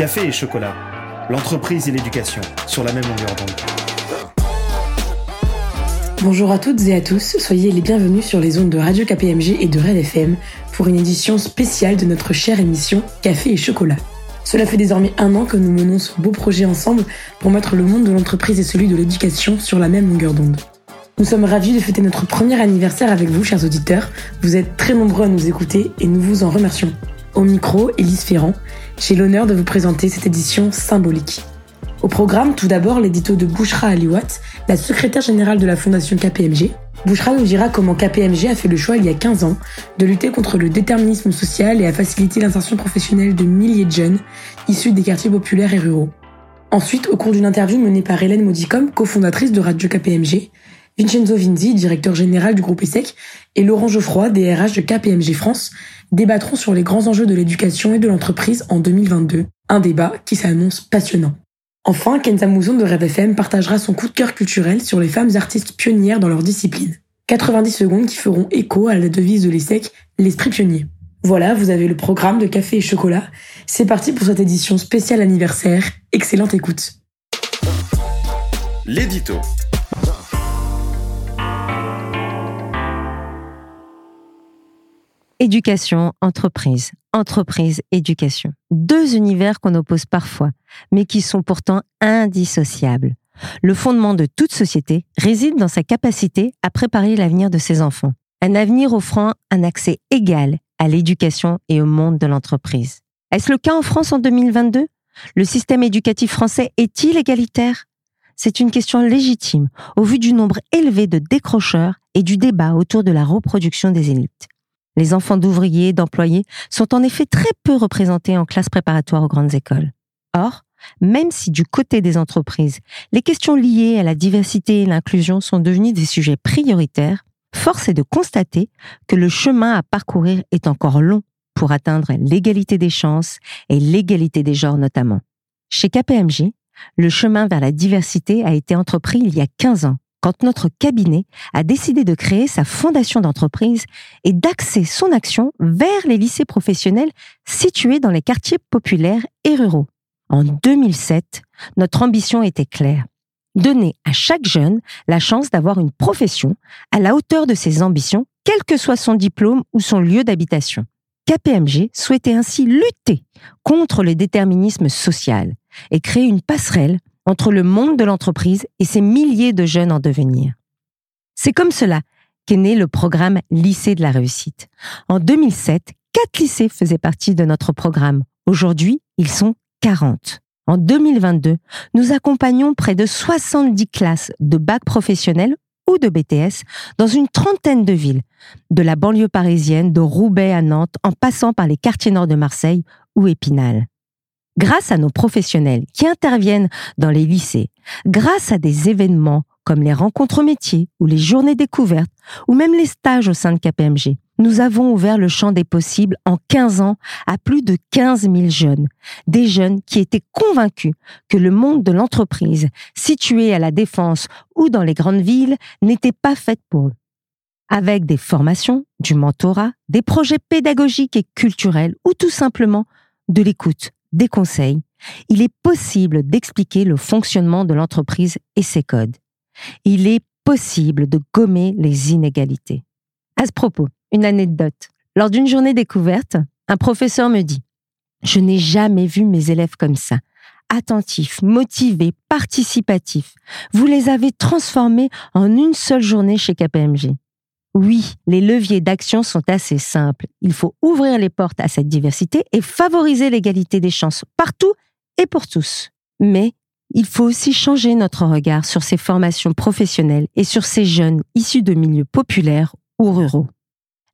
Café et chocolat, l'entreprise et l'éducation sur la même longueur d'onde. Bonjour à toutes et à tous, soyez les bienvenus sur les ondes de Radio KPMG et de Red FM pour une édition spéciale de notre chère émission Café et chocolat. Cela fait désormais un an que nous menons ce beau projet ensemble pour mettre le monde de l'entreprise et celui de l'éducation sur la même longueur d'onde. Nous sommes ravis de fêter notre premier anniversaire avec vous, chers auditeurs. Vous êtes très nombreux à nous écouter et nous vous en remercions. Au micro, Élise Ferrand, j'ai l'honneur de vous présenter cette édition symbolique. Au programme, tout d'abord, l'édito de Bouchra Aliwat, la secrétaire générale de la Fondation KPMG. Bouchra nous dira comment KPMG a fait le choix il y a 15 ans de lutter contre le déterminisme social et a facilité l'insertion professionnelle de milliers de jeunes issus des quartiers populaires et ruraux. Ensuite, au cours d'une interview menée par Hélène Modicom, cofondatrice de Radio KPMG, Vincenzo Vinzi, directeur général du groupe ESSEC, et Laurent Geoffroy, DRH de KPMG France, débattront sur les grands enjeux de l'éducation et de l'entreprise en 2022. Un débat qui s'annonce passionnant. Enfin, Kenza Mouzon de Rêve FM partagera son coup de cœur culturel sur les femmes artistes pionnières dans leur discipline. 90 secondes qui feront écho à la devise de l'ESSEC, l'esprit pionnier. Voilà, vous avez le programme de café et chocolat. C'est parti pour cette édition spéciale anniversaire. Excellente écoute. L'édito. Éducation, entreprise, entreprise, éducation. Deux univers qu'on oppose parfois, mais qui sont pourtant indissociables. Le fondement de toute société réside dans sa capacité à préparer l'avenir de ses enfants. Un avenir offrant un accès égal à l'éducation et au monde de l'entreprise. Est-ce le cas en France en 2022 Le système éducatif français est-il égalitaire? C'est une question légitime au vu du nombre élevé de décrocheurs et du débat autour de la reproduction des élites. Les enfants d'ouvriers, d'employés sont en effet très peu représentés en classe préparatoire aux grandes écoles. Or, même si du côté des entreprises, les questions liées à la diversité et l'inclusion sont devenues des sujets prioritaires, force est de constater que le chemin à parcourir est encore long pour atteindre l'égalité des chances et l'égalité des genres notamment. Chez KPMG, le chemin vers la diversité a été entrepris il y a 15 ans quand notre cabinet a décidé de créer sa fondation d'entreprise et d'axer son action vers les lycées professionnels situés dans les quartiers populaires et ruraux. En 2007, notre ambition était claire. Donner à chaque jeune la chance d'avoir une profession à la hauteur de ses ambitions, quel que soit son diplôme ou son lieu d'habitation. KPMG souhaitait ainsi lutter contre le déterminisme social et créer une passerelle entre le monde de l'entreprise et ses milliers de jeunes en devenir. C'est comme cela qu'est né le programme Lycée de la réussite. En 2007, quatre lycées faisaient partie de notre programme. Aujourd'hui, ils sont 40. En 2022, nous accompagnons près de 70 classes de bac professionnel ou de BTS dans une trentaine de villes, de la banlieue parisienne, de Roubaix à Nantes, en passant par les quartiers nord de Marseille ou Épinal grâce à nos professionnels qui interviennent dans les lycées, grâce à des événements comme les rencontres métiers ou les journées découvertes ou même les stages au sein de KPMG. Nous avons ouvert le champ des possibles en 15 ans à plus de 15 000 jeunes. Des jeunes qui étaient convaincus que le monde de l'entreprise, situé à la défense ou dans les grandes villes, n'était pas fait pour eux. Avec des formations, du mentorat, des projets pédagogiques et culturels ou tout simplement de l'écoute, des conseils, il est possible d'expliquer le fonctionnement de l'entreprise et ses codes. Il est possible de gommer les inégalités. À ce propos, une anecdote. Lors d'une journée découverte, un professeur me dit Je n'ai jamais vu mes élèves comme ça. Attentifs, motivés, participatifs. Vous les avez transformés en une seule journée chez KPMG. Oui, les leviers d'action sont assez simples. Il faut ouvrir les portes à cette diversité et favoriser l'égalité des chances partout et pour tous. Mais il faut aussi changer notre regard sur ces formations professionnelles et sur ces jeunes issus de milieux populaires ou ruraux.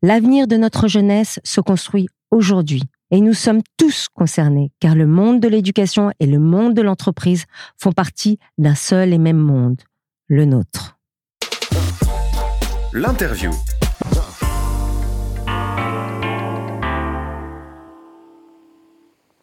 L'avenir de notre jeunesse se construit aujourd'hui et nous sommes tous concernés car le monde de l'éducation et le monde de l'entreprise font partie d'un seul et même monde, le nôtre. L'interview.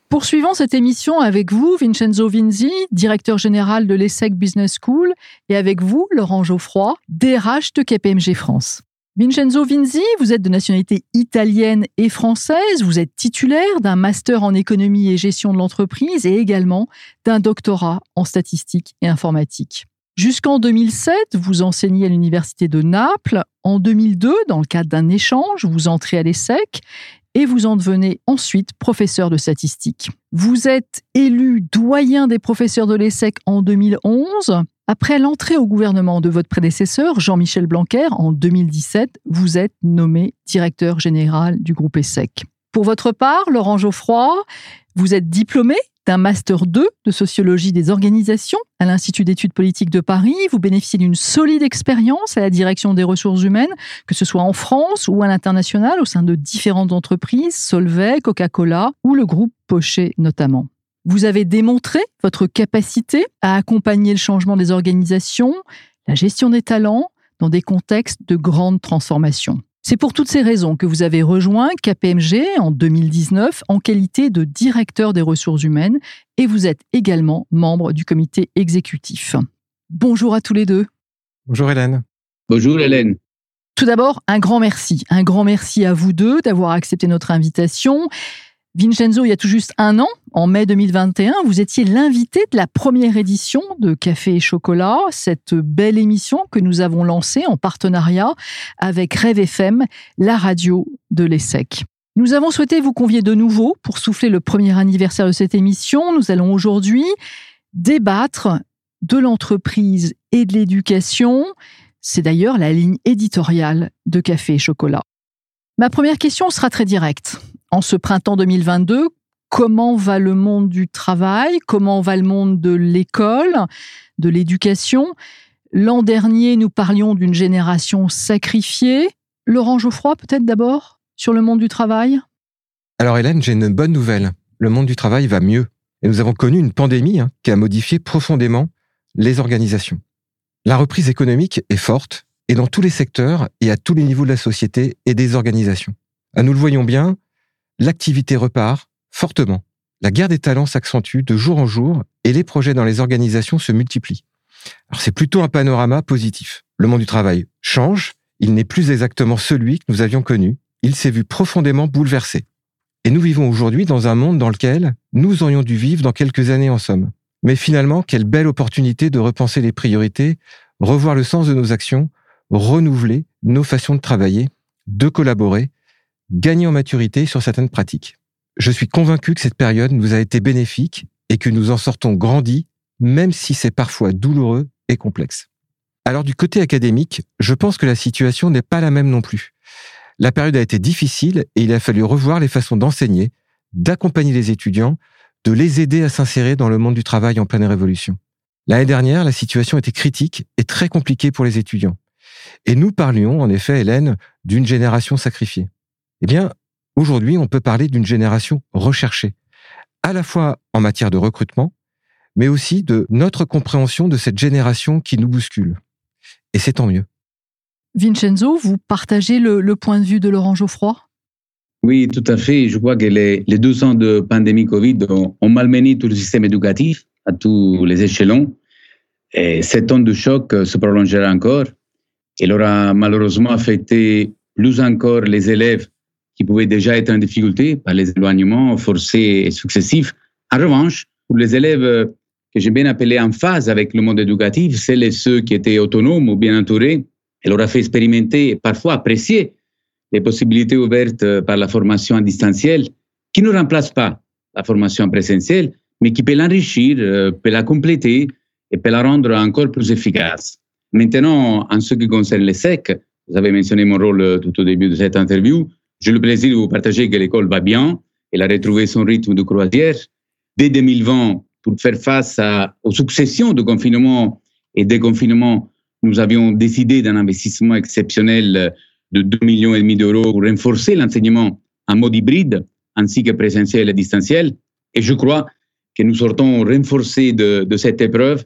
Poursuivons cette émission avec vous, Vincenzo Vinzi, directeur général de l'ESSEC Business School, et avec vous, Laurent Geoffroy, DRH de KPMG France. Vincenzo Vinzi, vous êtes de nationalité italienne et française, vous êtes titulaire d'un master en économie et gestion de l'entreprise et également d'un doctorat en statistique et informatique. Jusqu'en 2007, vous enseignez à l'université de Naples. En 2002, dans le cadre d'un échange, vous entrez à l'ESSEC et vous en devenez ensuite professeur de statistique. Vous êtes élu doyen des professeurs de l'ESSEC en 2011. Après l'entrée au gouvernement de votre prédécesseur, Jean-Michel Blanquer, en 2017, vous êtes nommé directeur général du groupe ESSEC. Pour votre part, Laurent Geoffroy, vous êtes diplômé d'un Master 2 de sociologie des organisations à l'Institut d'études politiques de Paris. Vous bénéficiez d'une solide expérience à la direction des ressources humaines, que ce soit en France ou à l'international, au sein de différentes entreprises, Solvay, Coca-Cola ou le groupe Pochet notamment. Vous avez démontré votre capacité à accompagner le changement des organisations, la gestion des talents dans des contextes de grande transformation. C'est pour toutes ces raisons que vous avez rejoint KPMG en 2019 en qualité de directeur des ressources humaines et vous êtes également membre du comité exécutif. Bonjour à tous les deux. Bonjour Hélène. Bonjour Hélène. Tout d'abord, un grand merci. Un grand merci à vous deux d'avoir accepté notre invitation. Vincenzo, il y a tout juste un an, en mai 2021, vous étiez l'invité de la première édition de Café et Chocolat, cette belle émission que nous avons lancée en partenariat avec Rêve FM, la radio de l'ESSEC. Nous avons souhaité vous convier de nouveau pour souffler le premier anniversaire de cette émission. Nous allons aujourd'hui débattre de l'entreprise et de l'éducation. C'est d'ailleurs la ligne éditoriale de Café et Chocolat. Ma première question sera très directe en ce printemps 2022, comment va le monde du travail, comment va le monde de l'école, de l'éducation? L'an dernier, nous parlions d'une génération sacrifiée. Laurent Geoffroy, peut-être d'abord, sur le monde du travail? Alors Hélène, j'ai une bonne nouvelle. Le monde du travail va mieux. Et nous avons connu une pandémie hein, qui a modifié profondément les organisations. La reprise économique est forte, et dans tous les secteurs et à tous les niveaux de la société et des organisations. Ah, nous le voyons bien, l'activité repart fortement. La guerre des talents s'accentue de jour en jour et les projets dans les organisations se multiplient. C'est plutôt un panorama positif. Le monde du travail change, il n'est plus exactement celui que nous avions connu, il s'est vu profondément bouleversé. Et nous vivons aujourd'hui dans un monde dans lequel nous aurions dû vivre dans quelques années en somme. Mais finalement, quelle belle opportunité de repenser les priorités, revoir le sens de nos actions, renouveler nos façons de travailler, de collaborer gagner en maturité sur certaines pratiques. Je suis convaincu que cette période nous a été bénéfique et que nous en sortons grandis, même si c'est parfois douloureux et complexe. Alors du côté académique, je pense que la situation n'est pas la même non plus. La période a été difficile et il a fallu revoir les façons d'enseigner, d'accompagner les étudiants, de les aider à s'insérer dans le monde du travail en pleine révolution. L'année dernière, la situation était critique et très compliquée pour les étudiants. Et nous parlions, en effet, Hélène, d'une génération sacrifiée. Eh bien, aujourd'hui, on peut parler d'une génération recherchée, à la fois en matière de recrutement, mais aussi de notre compréhension de cette génération qui nous bouscule. Et c'est tant mieux. Vincenzo, vous partagez le, point de vue de Laurent Geoffroy? Oui, tout à fait. Je crois que les, deux ans de pandémie Covid ont, ont, malmené tout le système éducatif à tous les échelons. Et cet temps de choc se prolongera encore. Il aura malheureusement affecté plus encore les élèves qui pouvaient déjà être en difficulté par les éloignements forcés et successifs. En revanche, pour les élèves que j'ai bien appelés en phase avec le monde éducatif, celles et ceux qui étaient autonomes ou bien entourés, elle leur fait expérimenter et parfois apprécier les possibilités ouvertes par la formation en distanciel, qui ne remplace pas la formation en présentiel, mais qui peut l'enrichir, euh, peut la compléter et peut la rendre encore plus efficace. Maintenant, en ce qui concerne les SEC, vous avez mentionné mon rôle tout au début de cette interview, j'ai le plaisir de vous partager que l'école va bien. Elle a retrouvé son rythme de croisière. Dès 2020, pour faire face aux successions de confinements et déconfinements, nous avions décidé d'un investissement exceptionnel de 2 millions et demi d'euros pour renforcer l'enseignement en mode hybride ainsi que présentiel et distanciel. Et je crois que nous sortons renforcés de, de cette épreuve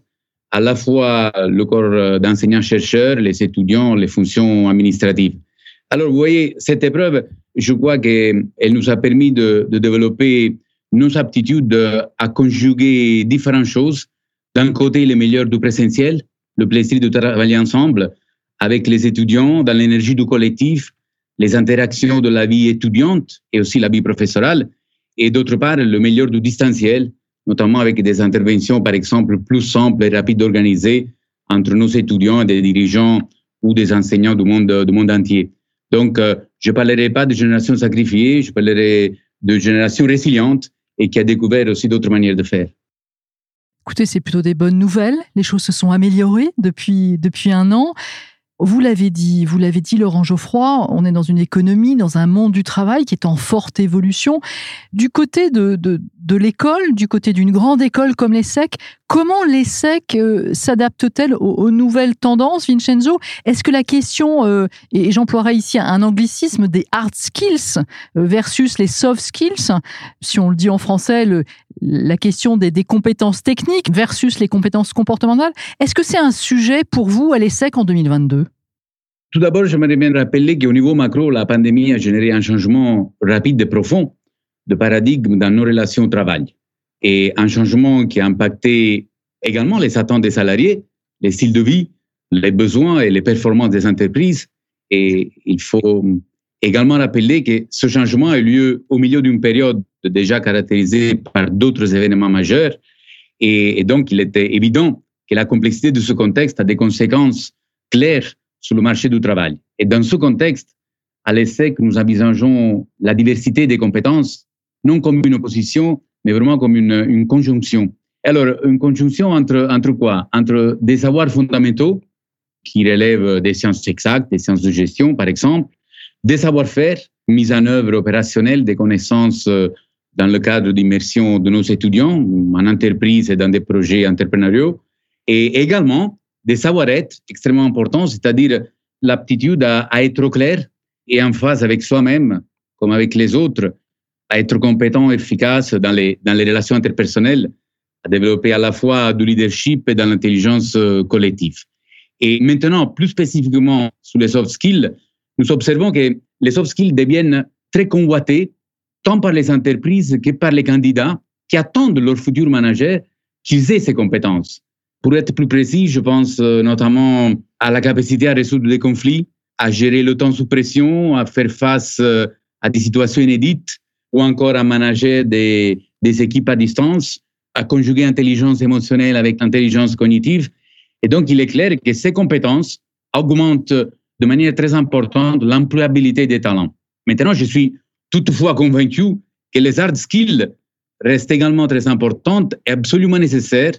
à la fois le corps d'enseignants-chercheurs, les étudiants, les fonctions administratives. Alors, vous voyez, cette épreuve, je crois qu'elle nous a permis de, de développer nos aptitudes à conjuguer différentes choses. D'un côté, le meilleur du présentiel, le plaisir de travailler ensemble, avec les étudiants dans l'énergie du collectif, les interactions de la vie étudiante et aussi la vie professorale, et d'autre part, le meilleur du distanciel, notamment avec des interventions, par exemple, plus simples et rapides d'organiser entre nos étudiants et des dirigeants ou des enseignants du monde, du monde entier. Donc, euh, je parlerai pas de génération sacrifiée, je parlerai de génération résiliente et qui a découvert aussi d'autres manières de faire. Écoutez, c'est plutôt des bonnes nouvelles. Les choses se sont améliorées depuis, depuis un an. Vous l'avez dit, vous l'avez dit, Laurent Geoffroy, on est dans une économie, dans un monde du travail qui est en forte évolution. Du côté de, de, de l'école, du côté d'une grande école comme l'ESSEC, comment l'ESSEC euh, s'adapte-t-elle aux, nouvelles tendances, Vincenzo? Est-ce que la question, euh, et j'emploierai ici un anglicisme, des hard skills euh, versus les soft skills, si on le dit en français, la question des, des, compétences techniques versus les compétences comportementales, est-ce que c'est un sujet pour vous à l'ESSEC en 2022 tout d'abord, j'aimerais bien rappeler qu'au niveau macro, la pandémie a généré un changement rapide et profond de paradigme dans nos relations au travail. Et un changement qui a impacté également les attentes des salariés, les styles de vie, les besoins et les performances des entreprises. Et il faut également rappeler que ce changement a eu lieu au milieu d'une période déjà caractérisée par d'autres événements majeurs. Et, donc, il était évident que la complexité de ce contexte a des conséquences claires sur le marché du travail. Et dans ce contexte, à l'ESSEC, nous envisageons la diversité des compétences non comme une opposition, mais vraiment comme une, conjonction. Alors, une conjonction entre, entre quoi? Entre des savoirs fondamentaux qui relèvent des sciences exactes, des sciences de gestion, par exemple, des savoir-faire, mise en œuvre opérationnelle des connaissances euh, dans le cadre d'immersion de nos étudiants en entreprise et dans des projets entrepreneuriaux, et également des savoir-être extrêmement importants, c'est-à-dire l'aptitude à, à, être clair et en phase avec soi-même, comme avec les autres, à être compétent, efficace dans les, dans les relations interpersonnelles, à développer à la fois du leadership et de l'intelligence euh, collective. Et maintenant, plus spécifiquement sur les soft skills, nous observons que les soft skills deviennent très convoités, tant par les entreprises que par les candidats qui attendent leur futur manager qu'ils aient ces compétences. Pour être plus précis, je pense euh, notamment à la capacité à résoudre des conflits, à gérer le temps sous pression, à faire face euh, à des situations inédites, ou encore à manager des, équipes à distance, à conjuguer intelligence émotionnelle avec intelligence cognitive. Et donc, il est clair que ces compétences augmentent de manière très importante l'employabilité des talents. Maintenant, je suis toutefois convaincu que les hard skills restent également très importantes et absolument nécessaires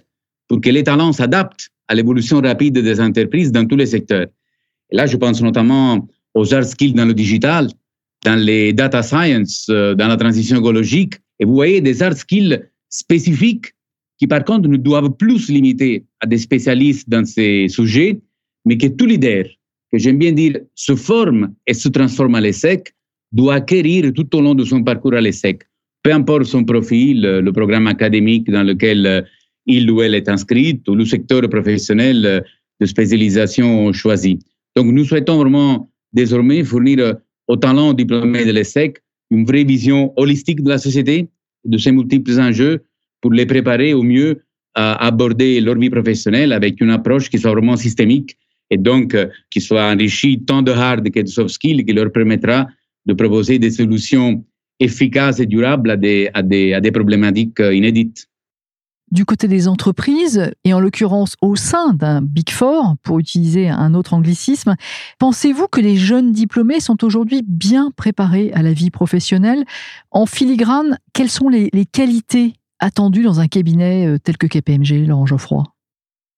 pour que les talents s'adaptent à l'évolution rapide des entreprises dans tous les secteurs. Et là, je pense notamment aux hard skills dans le digital, dans les data science, euh, dans la transition écologique. Et vous voyez des hard skills spécifiques qui, par contre, ne doivent plus se limiter à des spécialistes dans ces sujets, mais que tout leader, que j'aime bien dire, se forme et se transforme à l'ESSEC, doit acquérir tout au long de son parcours à l'ESSEC. Peu importe son profil, euh, le programme académique dans lequel euh, il ou elle est inscrite ou le secteur professionnel de spécialisation choisi. Donc, nous souhaitons vraiment désormais fournir aux talents diplômés de l'ESSEC une vraie vision holistique de la société, de ses multiples enjeux, pour les préparer au mieux à aborder leur vie professionnelle avec une approche qui soit vraiment systémique et donc euh, qui soit enrichie tant de hard que de soft skills, qui leur permettra de proposer des solutions efficaces et durables à des, problématiques euh, inédites du côté des entreprises, et en l'occurrence au sein d'un Big Four, pour utiliser un autre anglicisme, pensez-vous que les jeunes diplômés sont aujourd'hui bien préparés à la vie professionnelle? En filigrane, quelles sont les, qualités attendues dans un cabinet euh, tel que KPMG, Laurent Geoffroy?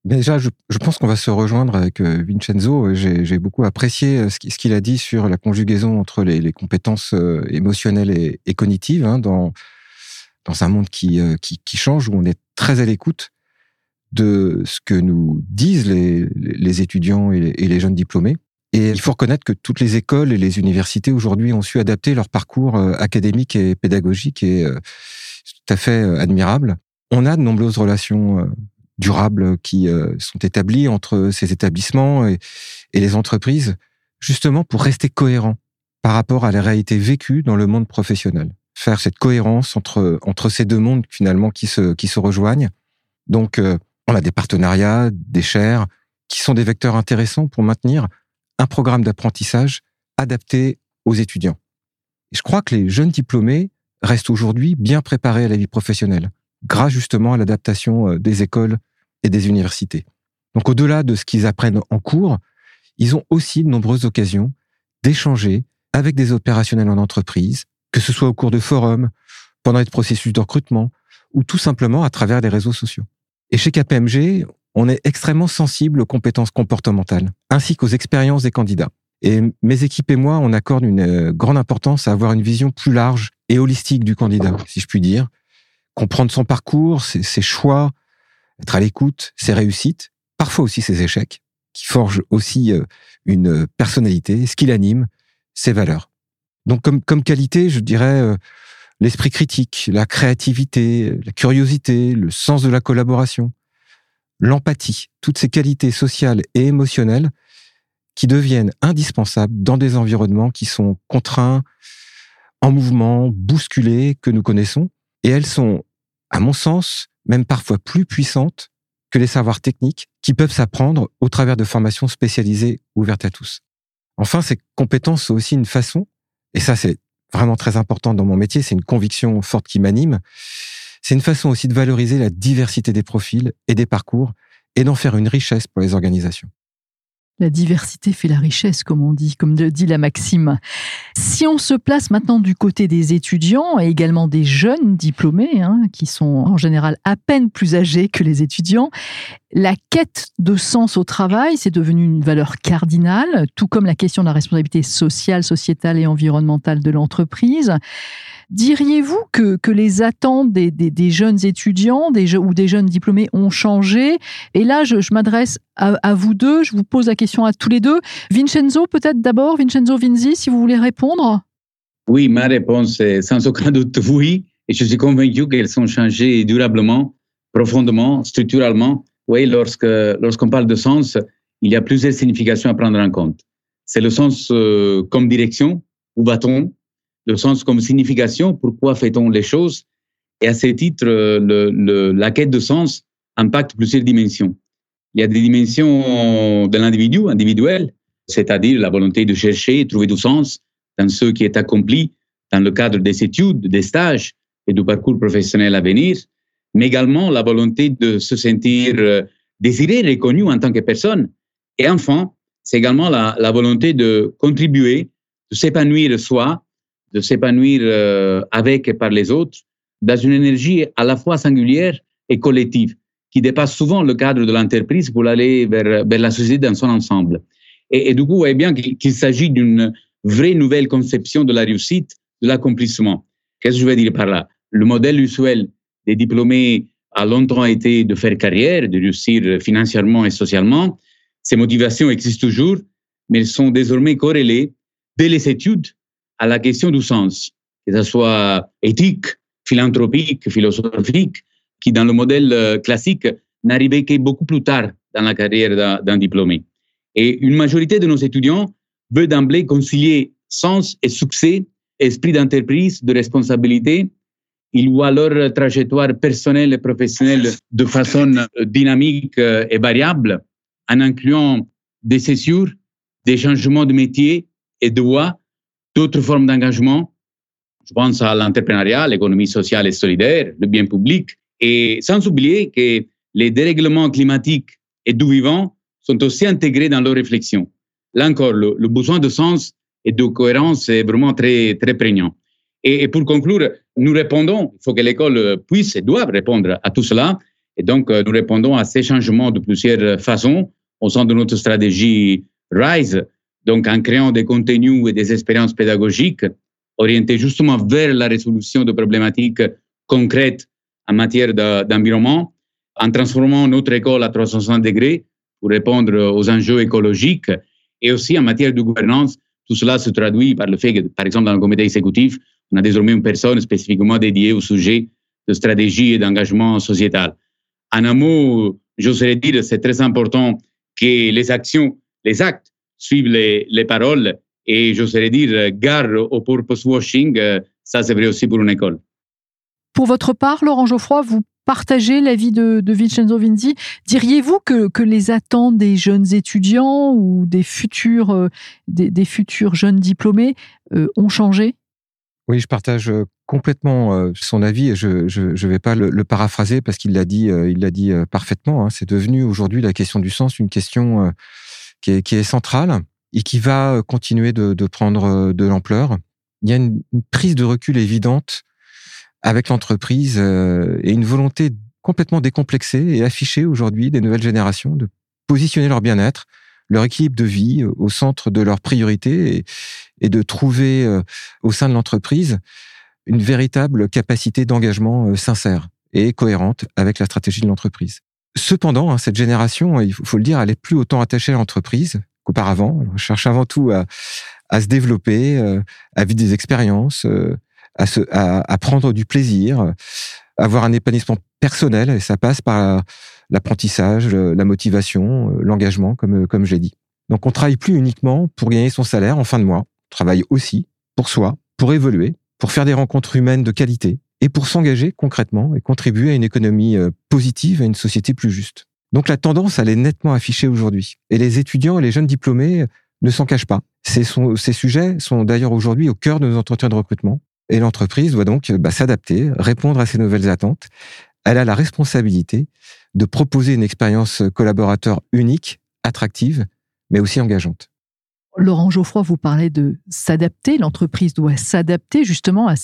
Déjà, je, pense qu'on va se rejoindre avec euh, Vincenzo. J'ai beaucoup apprécié euh, ce qu'il a dit sur la conjugaison entre les, compétences émotionnelles et, cognitives hein, dans, un monde qui change, où on est très à l'écoute de ce que nous disent les, étudiants et les, jeunes diplômés. Et il faut reconnaître que toutes les écoles et les universités aujourd'hui ont su adapter leur parcours euh, académique et pédagogique et euh, tout à fait euh, admirable. On a de nombreuses relations durables qui sont établies entre ces établissements et, et les entreprises, justement pour rester cohérents par rapport à la réalité vécue dans le monde professionnel faire cette cohérence entre entre ces deux mondes finalement qui se qui se rejoignent. Donc euh, on a des partenariats, des chaires qui sont des vecteurs intéressants pour maintenir un programme d'apprentissage adapté aux étudiants. Je crois que les jeunes diplômés restent aujourd'hui bien préparés à la vie professionnelle, grâce justement à l'adaptation euh, des écoles et des universités. Donc au-delà de ce qu'ils apprennent en cours, ils ont aussi de nombreuses occasions d'échanger avec des opérationnels en entreprise, que ce soit au cours de forums, pendant les processus de recrutement, ou tout simplement à travers des réseaux sociaux. Et chez KPMG, on est extrêmement sensible aux compétences comportementales, ainsi qu'aux expériences des candidats. Et mes équipes et moi, on accorde une euh, grande importance à avoir une vision plus large et holistique du candidat, si je puis dire. Comprendre son parcours, ses, choix, être à l'écoute, ses réussites, parfois aussi ses échecs, qui forgent aussi euh, une personnalité, ce qui l'anime, ses valeurs. Donc comme, comme qualité, je dirais euh, l'esprit critique, la créativité, la curiosité, le sens de la collaboration, l'empathie, toutes ces qualités sociales et émotionnelles qui deviennent indispensables dans des environnements qui sont contraints, en mouvement, bousculés, que nous connaissons. Et elles sont, à mon sens, même parfois plus puissantes que les savoirs techniques qui peuvent s'apprendre au travers de formations spécialisées ouvertes à tous. Enfin, ces compétences sont aussi une façon, et ça c'est vraiment très important dans mon métier, c'est une conviction forte qui m'anime, c'est une façon aussi de valoriser la diversité des profils et des parcours et d'en faire une richesse pour les organisations. La diversité fait la richesse, comme on dit, comme dit la maxime. Si on se place maintenant du côté des étudiants et également des jeunes diplômés, hein, qui sont en général à peine plus âgés que les étudiants, la quête de sens au travail, c'est devenu une valeur cardinale, tout comme la question de la responsabilité sociale, sociétale et environnementale de l'entreprise. Diriez-vous que, que les attentes des, des, jeunes étudiants des, ou des jeunes diplômés ont changé? Et là, je, m'adresse à, à, vous deux, je vous pose la question à tous les deux. Vincenzo, peut-être d'abord, Vincenzo Vinzi, si vous voulez répondre? Oui, ma réponse est sans aucun doute oui. Et je suis convaincu qu'elles ont changé durablement, profondément, structurellement. Oui, lorsque lorsqu'on parle de sens, il y a plusieurs significations à prendre en compte. C'est le sens euh, comme direction, où va-t-on? Le sens comme signification, pourquoi fait-on les choses Et à ce titre, le, la quête de sens impacte plusieurs dimensions. Il y a des dimensions de l'individu, individuel, c'est-à-dire la volonté de chercher, trouver du sens dans ce qui est accompli dans le cadre des études, des stages et du parcours professionnel à venir, mais également la volonté de se sentir euh, désiré, reconnu en tant que personne. Et enfin, c'est également la, la volonté de contribuer, de s'épanouir soi de s'épanouir euh, avec et par les autres dans une énergie à la fois singulière et collective qui dépasse souvent le cadre de l'entreprise pour aller vers, vers, la société dans son ensemble. Et, du coup, vous voyez bien qu'il s'agit d'une vraie nouvelle conception de la réussite, de l'accomplissement. Qu'est-ce que je veux dire par là? Le modèle usuel des diplômés a longtemps été de faire carrière, de réussir financièrement et socialement. Ces motivations existent toujours, mais elles sont désormais corrélées dès les études à la question du sens, que ce soit éthique, philanthropique, philosophique, qui dans le modèle euh, classique n'arrivait que beaucoup plus tard dans la carrière d'un diplômé. Et une majorité de nos étudiants veut d'emblée concilier sens et succès, esprit d'entreprise, de responsabilité. Ils voient leur trajectoire personnelle et professionnelle de façon euh, dynamique euh, et variable, en incluant des césures, des changements de métier et de voie, d'autres formes d'engagement. Je pense à l'entrepreneuriat, l'économie sociale et solidaire, le bien public, et sans oublier que les dérèglements climatiques et du vivant sont aussi intégrés dans leurs réflexions. Là encore, le, besoin de sens et de cohérence est vraiment très, très prégnant. Et, pour conclure, nous répondons, il faut que l'école puisse et doive répondre à tout cela. Et donc, nous répondons à ces changements de plusieurs façons au sein de notre stratégie RISE, donc en créant des contenus et des expériences pédagogiques orientés justement vers la résolution de problématiques concrètes en matière d'environnement, en transformant notre école à 360 degrés pour répondre aux enjeux écologiques et aussi en matière de gouvernance. Tout cela se traduit par le fait que, par exemple, dans le comité exécutif, on a désormais une personne spécifiquement dédiée au sujet de stratégie et d'engagement sociétal. En un mot, j'oserais dire, c'est très important que les actions, les actes suivre les, les paroles et j'oserais dire gare au purpose washing, ça c'est vrai aussi pour une école. Pour votre part, Laurent Geoffroy, vous partagez l'avis de, de Vincenzo Vinzi. Diriez-vous que, que, les attentes des jeunes étudiants ou des futurs, euh, des, futurs jeunes diplômés euh, ont changé? Oui, je partage euh, complètement son avis et je ne vais pas le, paraphraser parce qu'il l'a dit, il l'a dit parfaitement. Hein. C'est devenu aujourd'hui la question du sens une question qui est, qui est centrale et qui va continuer de, de prendre de l'ampleur. Il y a une, prise de recul évidente avec l'entreprise euh, et une volonté complètement décomplexée et affichée aujourd'hui des nouvelles générations de positionner leur bien-être, leur équilibre de vie au centre de leurs priorités et, de trouver euh, au sein de l'entreprise une véritable capacité d'engagement euh, sincère et cohérente avec la stratégie de l'entreprise. Cependant, hein, cette génération, il faut le dire, elle est plus autant attachée à l'entreprise qu'auparavant. Elle cherche avant tout à, à se développer, à vivre des expériences, à, se, à, prendre du plaisir, avoir un épanouissement personnel, et ça passe par l'apprentissage, la motivation, l'engagement, comme, comme je l'ai dit. Donc on travaille plus uniquement pour gagner son salaire en fin de mois, on travaille aussi pour soi, pour évoluer, pour faire des rencontres humaines de qualité et pour s'engager concrètement et contribuer à une économie euh, positive, à une société plus juste. Donc la tendance, elle est nettement affichée aujourd'hui. Et les étudiants et les jeunes diplômés ne s'en cachent pas. Ces, ces sujets sont d'ailleurs aujourd'hui au cœur de nos entretiens de recrutement. Et l'entreprise doit donc bah, s'adapter, répondre à ces nouvelles attentes. Elle a la responsabilité de proposer une expérience collaborateur unique, attractive, mais aussi engageante. Laurent Geoffroy, vous parlez de s'adapter. L'entreprise doit s'adapter justement à,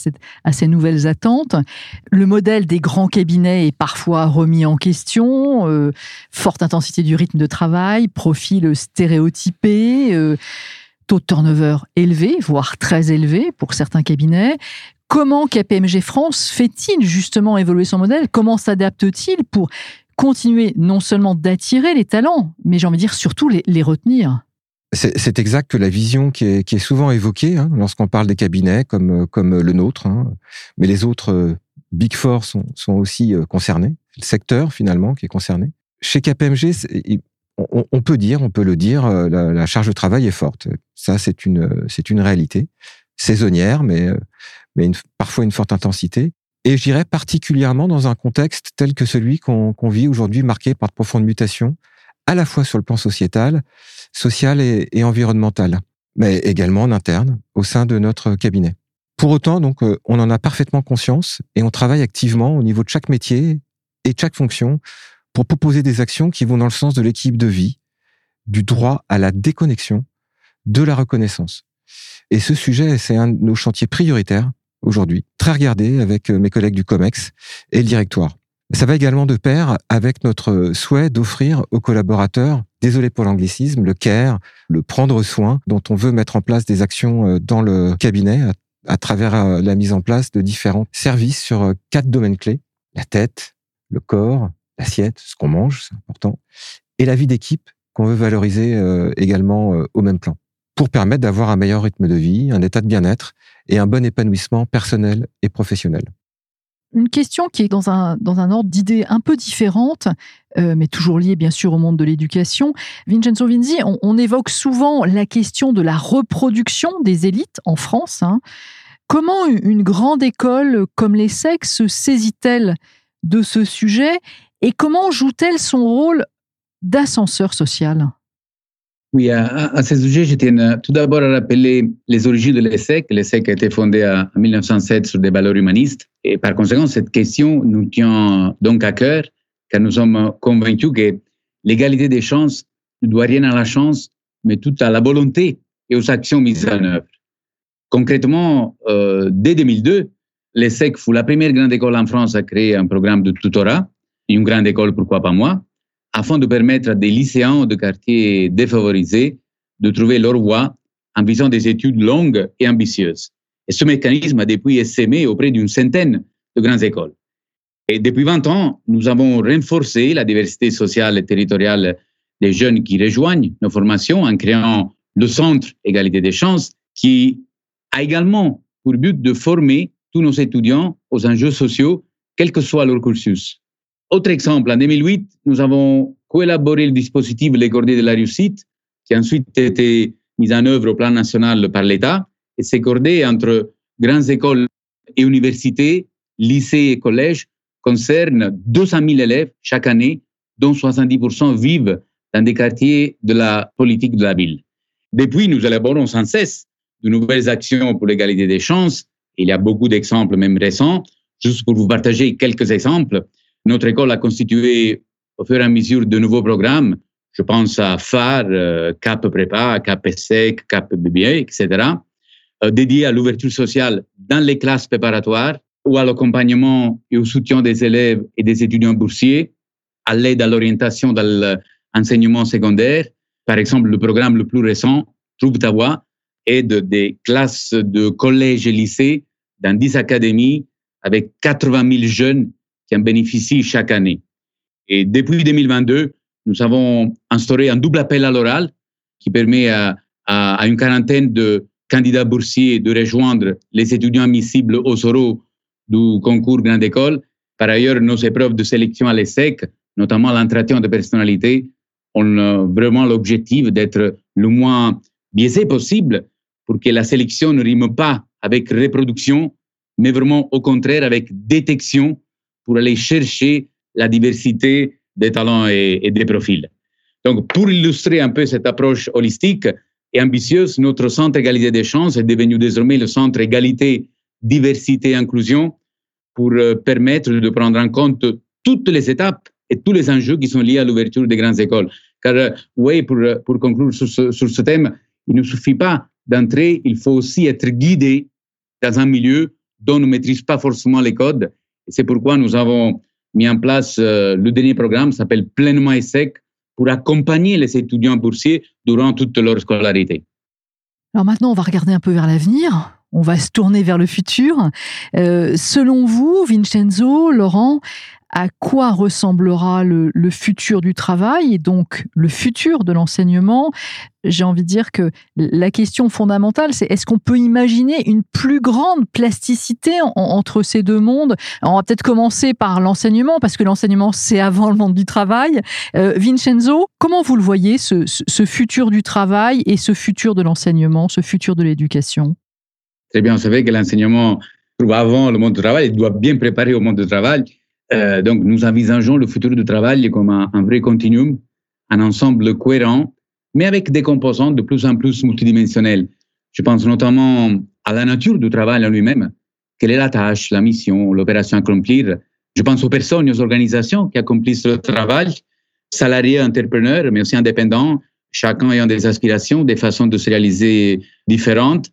à, ces nouvelles attentes. Le modèle des grands cabinets est parfois remis en question. Euh, forte intensité du rythme de travail, profil stéréotypé. Euh, taux de turnover élevé, voire très élevé pour certains cabinets. Comment KPMG France fait-il justement évoluer son modèle? Comment s'adapte-t-il pour continuer non seulement d'attirer les talents, mais j'ai envie de dire surtout les, retenir? C'est exact que la vision qui est, souvent évoquée hein, lorsqu'on parle des cabinets comme, comme le nôtre, hein, mais les autres euh, Big Four sont, sont aussi euh, concernés, le secteur finalement qui est concerné. Chez KPMG, on, peut dire, on peut le dire, euh, la, charge de travail est forte. Ça, c'est une, une réalité saisonnière, mais, euh, mais parfois une forte intensité. Et je dirais particulièrement dans un contexte tel que celui qu'on vit aujourd'hui, marqué par de profondes mutations, à la fois sur le plan sociétal, social et, environnemental, mais également en interne, au sein de notre cabinet. Pour autant, donc, euh, on en a parfaitement conscience et on travaille activement au niveau de chaque métier et de chaque fonction pour proposer des actions qui vont dans le sens de l'équipe de vie, du droit à la déconnexion, de la reconnaissance. Et ce sujet, c'est un de nos chantiers prioritaires aujourd'hui, très regardé avec euh, mes collègues du COMEX et le directoire. Ça va également de pair avec notre souhait d'offrir aux collaborateurs, désolé pour l'anglicisme, le care, le prendre soin, dont on veut mettre en place des actions euh, dans le cabinet à, travers euh, la mise en place de différents services sur quatre domaines clés. La tête, le corps, l'assiette, ce qu'on mange, c'est important, et la vie d'équipe qu'on veut valoriser euh, également euh, au même plan, pour permettre d'avoir un meilleur rythme de vie, un état de bien-être et un bon épanouissement personnel et professionnel. Une question qui est dans un, dans un ordre d'idées un peu différente, euh, mais toujours liée bien sûr au monde de l'éducation. Vincenzo Vinzi, on, évoque souvent la question de la reproduction des élites en France. Hein. Comment une grande école comme l'ESSEC se saisit-elle de ce sujet et comment joue-t-elle son rôle d'ascenseur social? Oui, à, ce sujet, je tiens tout d'abord à rappeler les origines de l'ESSEC. L'ESSEC a été fondé en 1907 sur des valeurs humanistes. Et par conséquent, cette question nous tient donc à cœur, car nous sommes convaincus que l'égalité des chances ne doit rien à la chance, mais tout à la volonté et aux actions mises en œuvre. Concrètement, euh, dès 2002, l'ESSEC fut la première grande école en France à créer un programme de tutorat une grande école, pourquoi pas moi, afin de permettre à des lycéens de quartiers défavorisés de trouver leur voie en visant des études longues et ambitieuses. Et ce mécanisme a depuis essaimé auprès d'une centaine de grandes écoles. Et depuis 20 ans, nous avons renforcé la diversité sociale et territoriale des jeunes qui rejoignent nos formations en créant le Centre Égalité des chances qui a également pour but de former tous nos étudiants aux enjeux sociaux, quel que soit leur cursus. Autre exemple, en 2008, nous avons collaboré le dispositif Les Cordées de la réussite, qui a ensuite été mis en œuvre au plan national par l'État. Et ces cordées entre grandes écoles et universités, lycées et collèges concerne 200 000 élèves chaque année, dont 70% vivent dans des quartiers de la politique de la ville. Depuis, nous élaborons sans cesse de nouvelles actions pour l'égalité des chances. Il y a beaucoup d'exemples, même récents. Juste pour vous partager quelques exemples, notre école a constitué au fur et à mesure de nouveaux programmes. Je pense à phare, euh, CAP Prépa, CAP SEC, CAP BBA, etc., euh, dédiés à l'ouverture sociale dans les classes préparatoires ou à l'accompagnement et au soutien des élèves et des étudiants boursiers, à l'aide à l'orientation dans l'enseignement secondaire. Par exemple, le programme le plus récent, Trouve ta aide des classes de collège et lycée dans 10 académies avec 80 000 jeunes qui en bénéficient chaque année. Et depuis 2022, nous avons instauré un double appel à l'oral qui permet à, à, une quarantaine de candidats boursiers de rejoindre les étudiants admissibles au SORO du concours Grande École. Par ailleurs, nos épreuves de sélection à l'ESSEC, notamment l'entretien de personnalité, ont euh, vraiment l'objectif d'être le moins biaisé possible pour que la sélection ne rime pas avec reproduction, mais vraiment au contraire avec détection pour aller chercher la diversité des talents et, des profils. Donc, pour illustrer un peu cette approche holistique et ambitieuse, notre centre égalité des chances est devenu désormais le centre égalité, diversité, inclusion pour euh, permettre de prendre en compte toutes les étapes et tous les enjeux qui sont liés à l'ouverture des grandes écoles. Car, euh, oui, pour, euh, pour conclure sur ce, sur ce thème, il ne suffit pas d'entrer, il faut aussi être guidé dans un milieu dont on ne maîtrise pas forcément les codes. Et c'est pourquoi nous avons mis en place le dernier programme, s'appelle Pleinement et Sec, pour accompagner les étudiants boursiers durant toute leur scolarité. Alors maintenant, on va regarder un peu vers l'avenir on va se tourner vers le futur. Euh, selon vous, Vincenzo, Laurent, à quoi ressemblera le, futur du travail et donc le futur de l'enseignement J'ai envie de dire que la question fondamentale, c'est est-ce qu'on peut imaginer une plus grande plasticité entre ces deux mondes? On va peut-être commencer par l'enseignement, parce que l'enseignement, c'est avant le monde du travail. Euh, Vincenzo, comment vous le voyez, ce futur du travail et ce futur de l'enseignement, ce futur de l'éducation? Très bien, c'est vrai que l'enseignement avant le monde du travail, il doit bien préparer au monde du travail. Euh, donc, nous envisageons le futur du travail comme un, vrai continuum, un ensemble cohérent, mais avec des composants de plus en plus multidimensionnels. Je pense notamment à la nature du travail en lui-même. Quelle est la tâche, la mission, l'opération à accomplir? Je pense aux personnes, aux organisations qui accomplissent le travail, salariés, entrepreneurs, mais aussi indépendants, chacun ayant des aspirations, des façons de se réaliser différentes.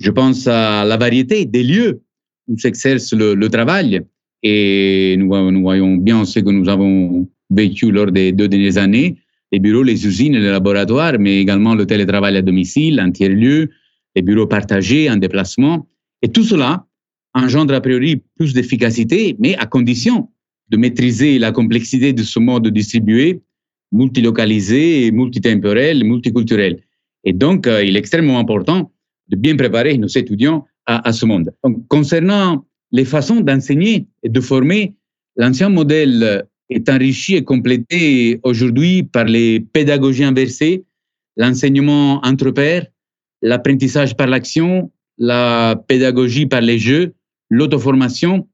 Je pense à la variété des lieux où s'exerce le, travail. Et nous, voyons bien ce que nous avons vécu lors des deux dernières années, les bureaux, les usines, les laboratoires, mais également le télétravail à domicile, en tiers-lieu, les bureaux partagés, en déplacement. Et tout cela engendre a priori plus d'efficacité, mais à condition de maîtriser la complexité de ce mode distribué, multilocalisé, multitemporel, multiculturel. Et donc, euh, il est extrêmement important de bien préparer nos étudiants à, ce monde. concernant les façons d'enseigner et de former, l'ancien modèle est enrichi et complété aujourd'hui par les pédagogies inversées, l'enseignement entre pairs, l'apprentissage par l'action, la pédagogie par les jeux, l'auto-formation.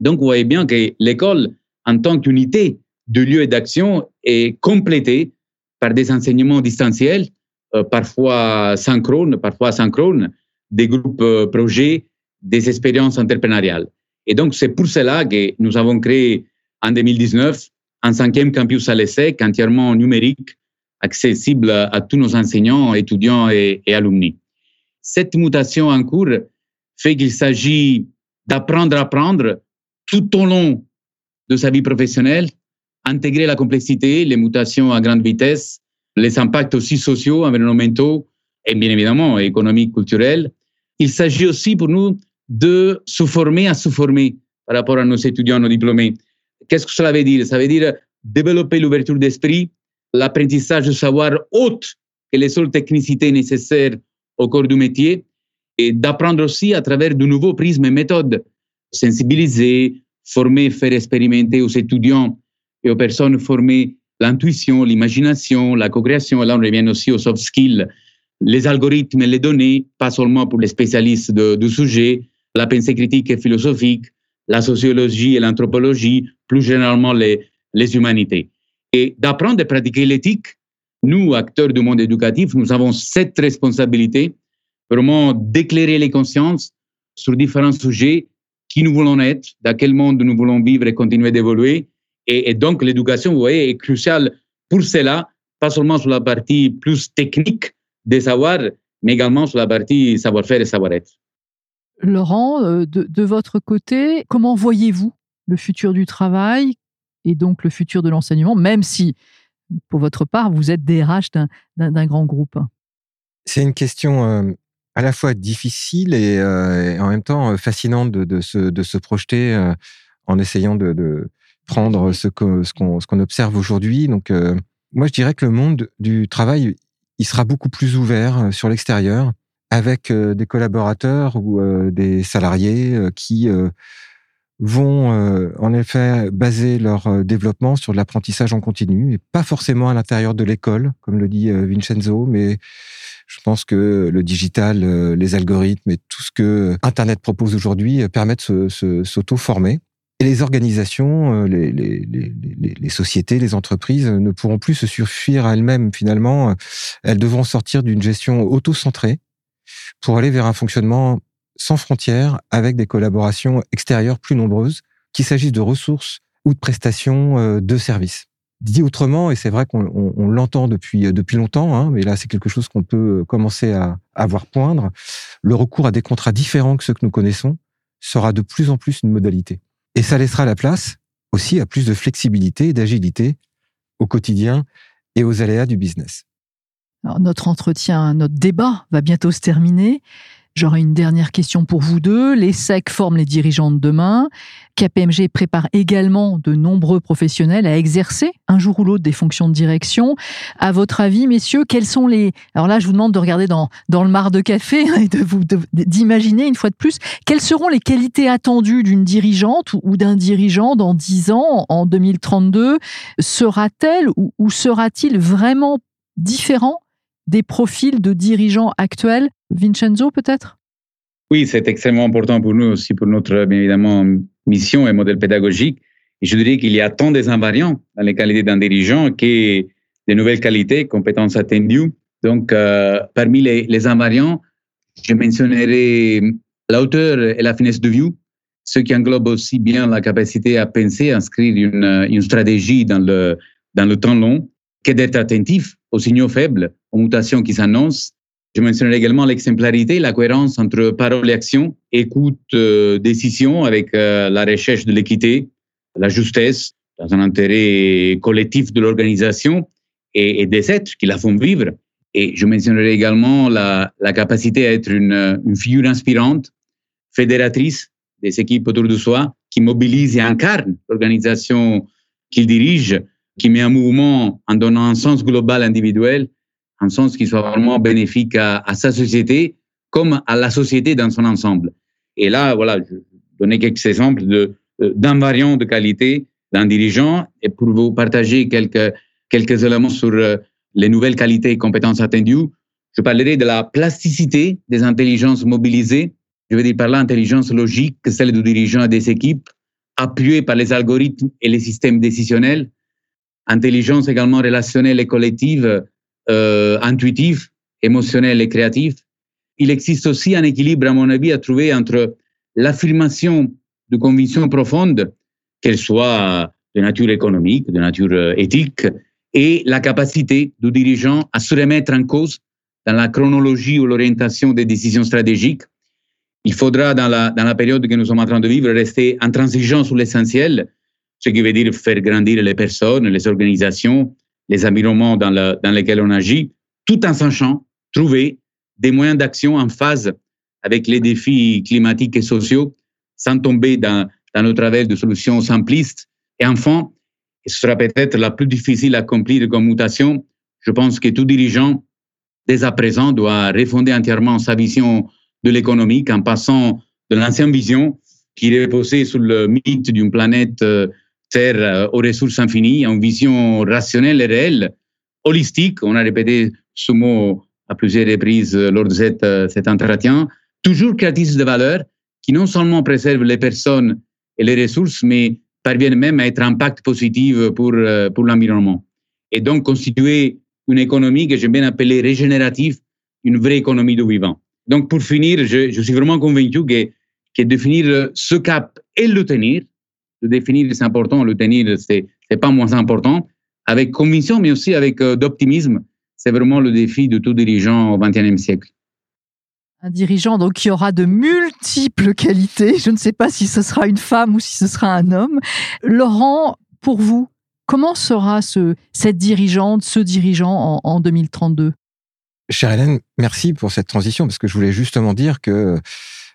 Donc, vous voyez bien que l'école, en tant qu'unité de lieu et d'action, est complétée par des enseignements distanciels euh, parfois synchrones, parfois asynchrones, des groupes euh, projets, des expériences entrepreneuriales. Et donc, c'est pour cela que nous avons créé en 2019 un cinquième campus à l'ESSEC entièrement numérique, accessible à tous nos enseignants, étudiants et, et alumni. Cette mutation en cours fait qu'il s'agit d'apprendre à apprendre tout au long de sa vie professionnelle, intégrer la complexité, les mutations à grande vitesse, les impacts aussi sociaux, environnementaux et bien évidemment économiques, culturels. Il s'agit aussi pour nous de se former à se former par rapport à nos étudiants, nos diplômés. Qu'est-ce que cela veut dire? Ça veut dire développer l'ouverture d'esprit, l'apprentissage de savoir autre que les seules technicités nécessaires au corps du métier et d'apprendre aussi à travers de nouveaux prismes et méthodes, sensibiliser, former, faire expérimenter aux étudiants et aux personnes formées l'intuition, l'imagination, la co-création. Là, on revient aussi aux soft skills, les algorithmes et les données, pas seulement pour les spécialistes du sujet, la pensée critique et philosophique, la sociologie et l'anthropologie, plus généralement les, les humanités. Et d'apprendre et pratiquer l'éthique, nous, acteurs du monde éducatif, nous avons cette responsabilité vraiment d'éclairer les consciences sur différents sujets, qui nous voulons être, dans quel monde nous voulons vivre et continuer d'évoluer. Et, et, donc, l'éducation, vous voyez, est cruciale pour cela, pas seulement sur la partie plus technique des savoirs, mais également sur la partie savoir-faire et savoir-être. Laurent, euh, de, de votre côté, comment voyez-vous le futur du travail et donc le futur de l'enseignement, même si, pour votre part, vous êtes DRH d'un grand groupe? C'est une question euh, à la fois difficile et, euh, et en même temps fascinante de, de, se, de se projeter euh, en essayant de, de prendre ce qu'on ce qu'on qu'on observe aujourd'hui. Donc, moi, je dirais que le monde du travail, il sera beaucoup plus ouvert sur l'extérieur avec euh, des collaborateurs ou euh, des salariés euh, qui vont en effet baser leur développement sur de l'apprentissage en continu et pas forcément à l'intérieur de l'école, comme le dit Vincenzo, mais je pense que le digital, les algorithmes et tout ce que Internet propose aujourd'hui permettent de s'auto-former. Et les organisations, les, les, sociétés, les entreprises ne pourront plus se suffire à elles-mêmes finalement. Elles devront sortir d'une gestion auto-centrée pour aller vers un fonctionnement sans frontières avec des collaborations extérieures plus nombreuses, qu'il s'agisse de ressources ou de prestations euh, de services. Dit autrement, et c'est vrai qu'on l'entend depuis, depuis longtemps, hein, mais là c'est quelque chose qu'on peut commencer à, à voir poindre, le recours à des contrats différents que ceux que nous connaissons sera de plus en plus une modalité. Et ça laissera la place aussi à plus de flexibilité et d'agilité au quotidien et aux aléas du business. Alors, notre entretien, notre débat va bientôt se terminer. J'aurai une dernière question pour vous deux. Les SEC forment les dirigeants de demain. KPMG prépare également de nombreux professionnels à exercer un jour ou l'autre des fonctions de direction. À votre avis, messieurs, quels sont les... Alors là, je vous demande de regarder dans, dans le mar de café et de vous d'imaginer une fois de plus quelles seront les qualités attendues d'une dirigeante ou d'un dirigeant dans 10 ans, en 2032. Sera-t-elle ou sera-t-il vraiment différent des profils de dirigeants actuels Vincenzo, peut-être? Oui, c'est extrêmement important pour nous aussi, pour notre, bien évidemment, mission et modèle pédagogique. Je dirais qu'il y a tant des invariants dans les qualités d'un dirigeant que des nouvelles qualités, compétences attendues. Donc, euh, parmi les, invariants, je mentionnerai la hauteur et la finesse de vue, ce qui englobe aussi bien la capacité à penser, à inscrire une, une stratégie dans le, dans le temps long, que d'être attentif aux signaux faibles, mutations qui s'annoncent. Je mentionnerai également l'exemplarité, la cohérence entre parole et action, écoute, euh, décision avec euh, la recherche de l'équité, la justesse, dans un intérêt collectif de l'organisation et, des êtres qui la font vivre. Et je mentionnerai également la, la capacité à être une, une figure inspirante, fédératrice des équipes autour de soi, qui mobilise et incarne l'organisation qu'il dirige qui met en mouvement en donnant un sens global individuel, un sens qui soit vraiment bénéfique à, sa société comme à la société dans son ensemble. Et là, voilà, je donner quelques exemples de d'invariants de qualité d'un dirigeant et pour vous partager quelques quelques éléments sur euh, les nouvelles qualités et compétences attendues, je parlerai de la plasticité des intelligences mobilisées. Je veux dire par là intelligence logique, celle du dirigeant et des équipes, appuyée par les algorithmes et les systèmes décisionnels, intelligence également relationnelle et collective, euh, intuitive, émotionnelle et créative. Il existe aussi un équilibre, à mon avis, à trouver entre l'affirmation de convictions profondes, qu'elles soient de nature économique, de nature euh, éthique, et la capacité du dirigeant à se remettre en cause dans la chronologie ou l'orientation des décisions stratégiques. Il faudra, dans la, dans la période que nous sommes en train de vivre, rester intransigeant sur l'essentiel, ce qui veut dire faire grandir les personnes, les organisations, les environnements dans, le, dans lesquels on agit, tout en sachant trouver des moyens d'action en phase avec les défis climatiques et sociaux, sans tomber dans, dans le travers de solutions simplistes. Et enfin, et ce sera peut-être la plus difficile à accomplir comme mutation, je pense que tout dirigeant, dès à présent, doit refonder entièrement sa vision de l'économie en passant de l'ancienne vision qui reposait sur le mythe d'une planète euh, Terre euh, aux ressources infinies, en vision rationnelle et réelle, holistique. On a répété ce mot à plusieurs reprises euh, lors de cette, cet entretien. Toujours créatrice de valeur qui non seulement préserve les personnes et les ressources, mais parviennent même à être impact positif pour, euh, pour l'environnement. Et donc constituer une économie que j'aime bien appeler régénérative, une vraie économie de vivant. Donc pour finir, je, je suis vraiment convaincu que, que définir ce cap et le tenir, le définir c'est important, le tenir c'est c'est pas moins important, avec conviction mais aussi avec euh, d'optimisme, c'est vraiment le défi de tout dirigeant au XXIe siècle un dirigeant donc qui aura de multiples qualités. Je ne sais pas si ce sera une femme ou si ce sera un homme. Laurent, pour vous, comment sera ce, cette dirigeante, ce dirigeant en, 2032 Chère Hélène, merci pour cette transition parce que je voulais justement dire que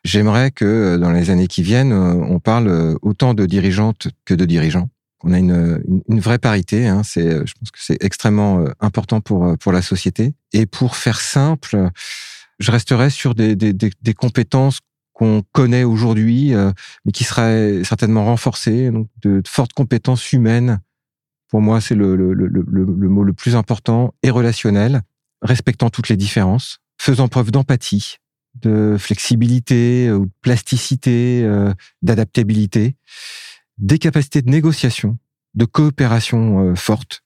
j'aimerais que dans les années qui viennent, on parle autant de dirigeantes que de dirigeants. On a une, une, vraie parité. Hein. C'est, je pense que c'est extrêmement important pour pour la société. Et pour faire simple, je resterai sur des, des, des, compétences qu'on connaît aujourd'hui, euh, mais qui seraient certainement renforcées. Donc, de, fortes compétences humaines. Pour moi, c'est le, le, le, le, mot le plus important et relationnel, respectant toutes les différences, faisant preuve d'empathie, de flexibilité ou de plasticité, euh, d'adaptabilité, des capacités de négociation, de coopération euh, forte,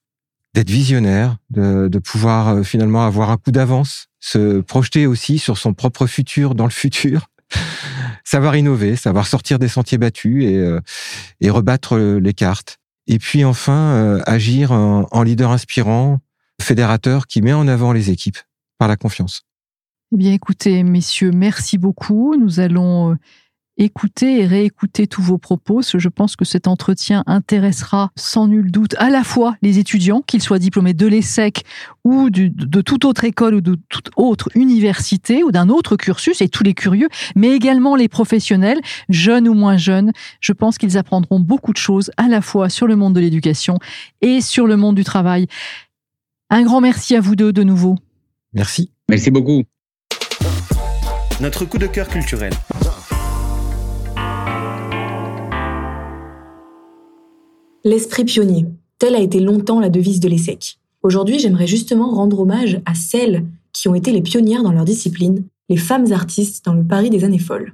d'être visionnaire, de, de pouvoir finalement avoir un coup d'avance se projeter aussi sur son propre futur dans le futur, savoir innover, savoir sortir des sentiers battus et, euh, et rebattre les cartes. Et puis enfin, euh, agir en, en leader inspirant, fédérateur qui met en avant les équipes par la confiance. Eh bien, écoutez, messieurs, merci beaucoup. Nous allons euh, écouter et réécouter tous vos propos. Je pense que cet entretien intéressera sans nul doute à la fois les étudiants, qu'ils soient diplômés de l'ESSEC ou de toute autre école ou de toute autre université ou d'un autre cursus et tous les curieux, mais également les professionnels, jeunes ou moins jeunes. Je pense qu'ils apprendront beaucoup de choses à la fois sur le monde de l'éducation et sur le monde du travail. Un grand merci à vous deux de nouveau. Merci. Merci beaucoup. Notre coup de cœur culturel. L'esprit pionnier, telle a été longtemps la devise de l'ESSEC. Aujourd'hui, j'aimerais justement rendre hommage à celles qui ont été les pionnières dans leur discipline, les femmes artistes dans le Paris des années folles.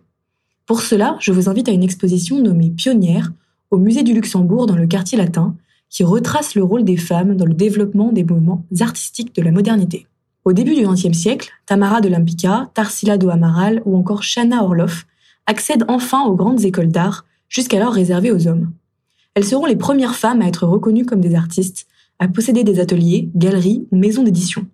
Pour cela, je vous invite à une exposition nommée Pionnières au Musée du Luxembourg dans le quartier latin, qui retrace le rôle des femmes dans le développement des mouvements artistiques de la modernité. Au début du XXe siècle, Tamara de Lampica, Tarsila do Amaral ou encore Shana Orloff accèdent enfin aux grandes écoles d'art, jusqu'alors réservées aux hommes. Elles seront les premières femmes à être reconnues comme des artistes, à posséder des ateliers, galeries ou maisons d'édition.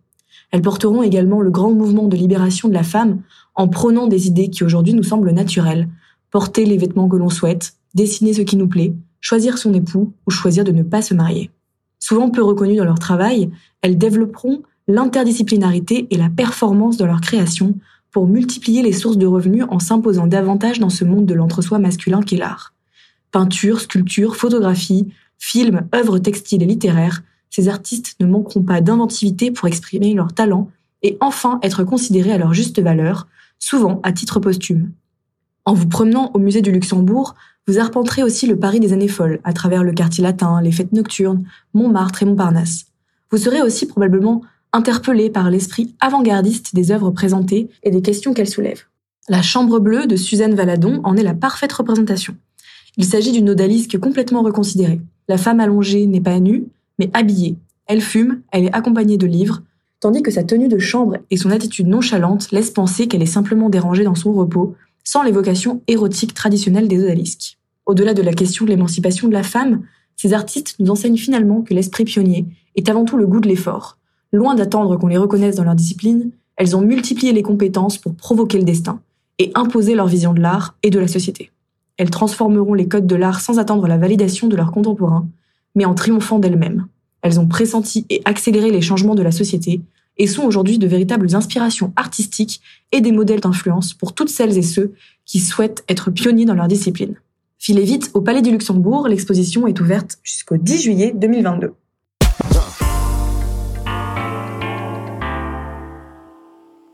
Elles porteront également le grand mouvement de libération de la femme en prônant des idées qui aujourd'hui nous semblent naturelles. Porter les vêtements que l'on souhaite, dessiner ce qui nous plaît, choisir son époux ou choisir de ne pas se marier. Souvent peu reconnues dans leur travail, elles développeront l'interdisciplinarité et la performance dans leur création pour multiplier les sources de revenus en s'imposant davantage dans ce monde de l'entre-soi masculin qu'est l'art. Peinture, sculpture, photographie, films, œuvres textiles et littéraires, ces artistes ne manqueront pas d'inventivité pour exprimer leur talent et enfin être considérés à leur juste valeur, souvent à titre posthume. En vous promenant au musée du Luxembourg, vous arpenterez aussi le Paris des années folles, à travers le quartier latin, les fêtes nocturnes, Montmartre et Montparnasse. Vous serez aussi probablement interpellé par l'esprit avant-gardiste des œuvres présentées et des questions qu'elles soulèvent. La Chambre bleue de Suzanne Valadon en est la parfaite représentation. Il s'agit d'une odalisque complètement reconsidérée. La femme allongée n'est pas nue, mais habillée. Elle fume, elle est accompagnée de livres, tandis que sa tenue de chambre et son attitude nonchalante laissent penser qu'elle est simplement dérangée dans son repos, sans l'évocation érotique traditionnelle des odalisques. Au-delà de la question de l'émancipation de la femme, ces artistes nous enseignent finalement que l'esprit pionnier est avant tout le goût de l'effort. Loin d'attendre qu'on les reconnaisse dans leur discipline, elles ont multiplié les compétences pour provoquer le destin et imposer leur vision de l'art et de la société. Elles transformeront les codes de l'art sans attendre la validation de leurs contemporains, mais en triomphant d'elles-mêmes. Elles ont pressenti et accéléré les changements de la société et sont aujourd'hui de véritables inspirations artistiques et des modèles d'influence pour toutes celles et ceux qui souhaitent être pionniers dans leur discipline. Filez vite au Palais du Luxembourg, l'exposition est ouverte jusqu'au 10 juillet 2022.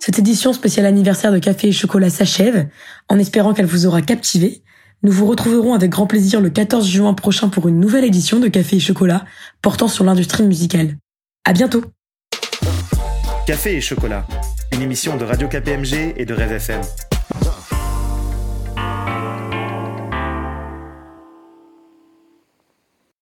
Cette édition spéciale anniversaire de Café et Chocolat s'achève, en espérant qu'elle vous aura captivé. Nous vous retrouverons avec grand plaisir le 14 juin prochain pour une nouvelle édition de Café et Chocolat portant sur l'industrie musicale. À bientôt. Café et Chocolat, une émission de Radio KPMG et de Rêve FM.